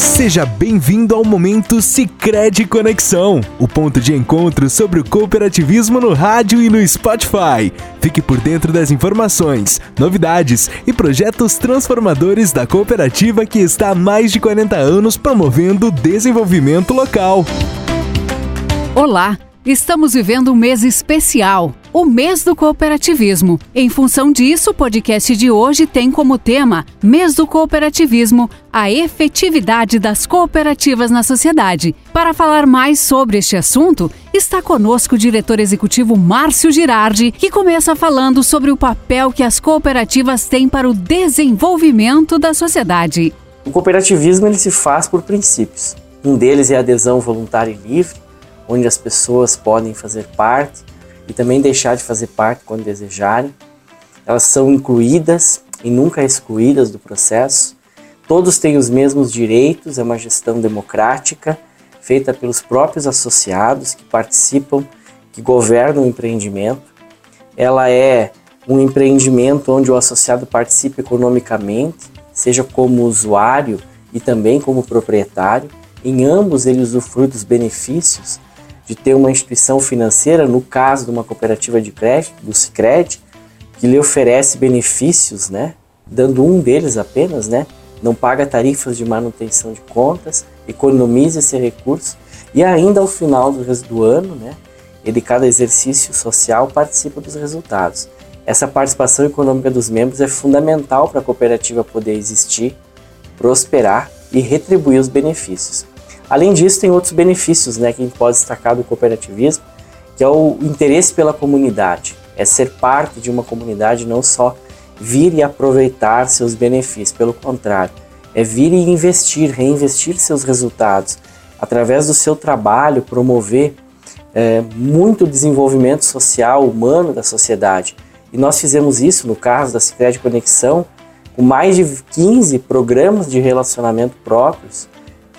Seja bem-vindo ao momento Sicredi Conexão, o ponto de encontro sobre o cooperativismo no rádio e no Spotify. Fique por dentro das informações, novidades e projetos transformadores da cooperativa que está há mais de 40 anos promovendo o desenvolvimento local. Olá, estamos vivendo um mês especial o mês do cooperativismo. Em função disso, o podcast de hoje tem como tema Mês do Cooperativismo, a efetividade das cooperativas na sociedade. Para falar mais sobre este assunto, está conosco o diretor executivo Márcio Girardi, que começa falando sobre o papel que as cooperativas têm para o desenvolvimento da sociedade. O cooperativismo ele se faz por princípios. Um deles é a adesão voluntária e livre, onde as pessoas podem fazer parte e também deixar de fazer parte quando desejarem. Elas são incluídas e nunca excluídas do processo. Todos têm os mesmos direitos, é uma gestão democrática feita pelos próprios associados que participam, que governam o empreendimento. Ela é um empreendimento onde o associado participa economicamente, seja como usuário e também como proprietário. Em ambos ele usufrui dos benefícios de ter uma instituição financeira, no caso de uma cooperativa de crédito, do Sicredi, que lhe oferece benefícios, né? Dando um deles apenas, né? Não paga tarifas de manutenção de contas, economiza esse recurso e ainda ao final do, do ano, né? Ele cada exercício social participa dos resultados. Essa participação econômica dos membros é fundamental para a cooperativa poder existir, prosperar e retribuir os benefícios. Além disso, tem outros benefícios né, que a gente pode destacar do cooperativismo, que é o interesse pela comunidade. É ser parte de uma comunidade, não só vir e aproveitar seus benefícios, pelo contrário, é vir e investir, reinvestir seus resultados, através do seu trabalho, promover é, muito desenvolvimento social, humano da sociedade. E nós fizemos isso no caso da Cicred Conexão, com mais de 15 programas de relacionamento próprios,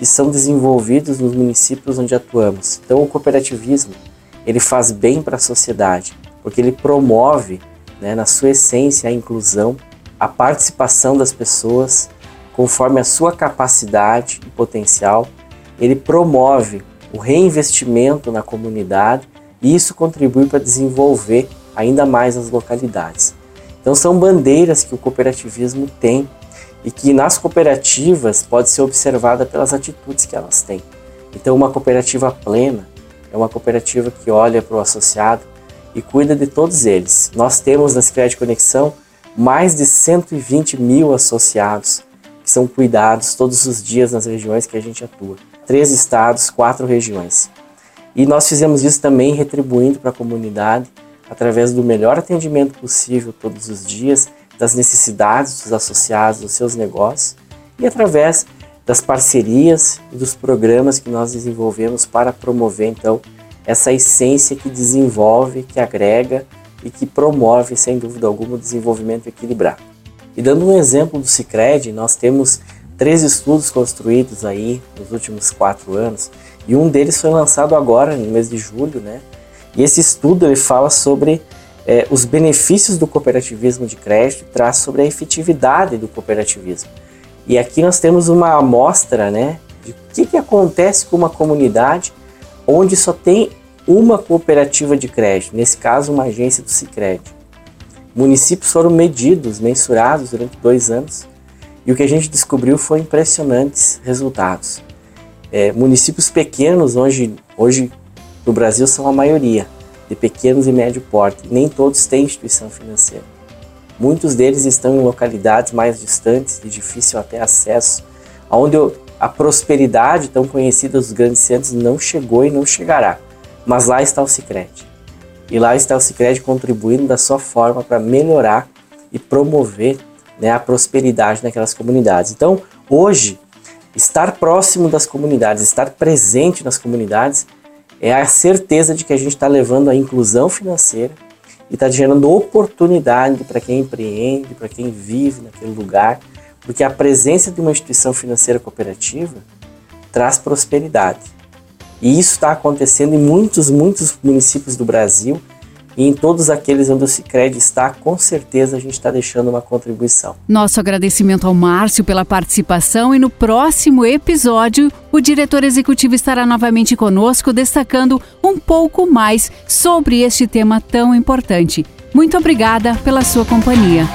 que são desenvolvidos nos municípios onde atuamos. Então, o cooperativismo ele faz bem para a sociedade, porque ele promove, né, na sua essência, a inclusão, a participação das pessoas conforme a sua capacidade e potencial. Ele promove o reinvestimento na comunidade e isso contribui para desenvolver ainda mais as localidades. Então, são bandeiras que o cooperativismo tem e que nas cooperativas pode ser observada pelas atitudes que elas têm. Então, uma cooperativa plena é uma cooperativa que olha para o associado e cuida de todos eles. Nós temos na Cicred Conexão mais de 120 mil associados que são cuidados todos os dias nas regiões que a gente atua. Três estados, quatro regiões. E nós fizemos isso também retribuindo para a comunidade através do melhor atendimento possível todos os dias das necessidades dos associados dos seus negócios e através das parcerias e dos programas que nós desenvolvemos para promover então essa essência que desenvolve, que agrega e que promove, sem dúvida alguma, o desenvolvimento equilibrado. E dando um exemplo do Cicred, nós temos três estudos construídos aí nos últimos quatro anos e um deles foi lançado agora no mês de julho, né? E esse estudo ele fala sobre é, os benefícios do cooperativismo de crédito, traz sobre a efetividade do cooperativismo. E aqui nós temos uma amostra né, de o que, que acontece com uma comunidade onde só tem uma cooperativa de crédito, nesse caso uma agência do Sicredi. Municípios foram medidos, mensurados durante dois anos e o que a gente descobriu foi impressionantes resultados. É, municípios pequenos, hoje, hoje no Brasil, são a maioria, de pequenos e médio porte. Nem todos têm instituição financeira. Muitos deles estão em localidades mais distantes, de difícil até acesso, onde a prosperidade tão conhecida dos grandes centros não chegou e não chegará. Mas lá está o Sicredi. E lá está o Sicredi contribuindo da sua forma para melhorar e promover né, a prosperidade naquelas comunidades. Então, hoje, estar próximo das comunidades, estar presente nas comunidades é a certeza de que a gente está levando a inclusão financeira e está gerando oportunidade para quem empreende, para quem vive naquele lugar, porque a presença de uma instituição financeira cooperativa traz prosperidade. E isso está acontecendo em muitos, muitos municípios do Brasil e em todos aqueles onde o Cicred está, com certeza a gente está deixando uma contribuição. Nosso agradecimento ao Márcio pela participação e no próximo episódio o diretor executivo estará novamente conosco destacando um pouco mais sobre este tema tão importante. Muito obrigada pela sua companhia.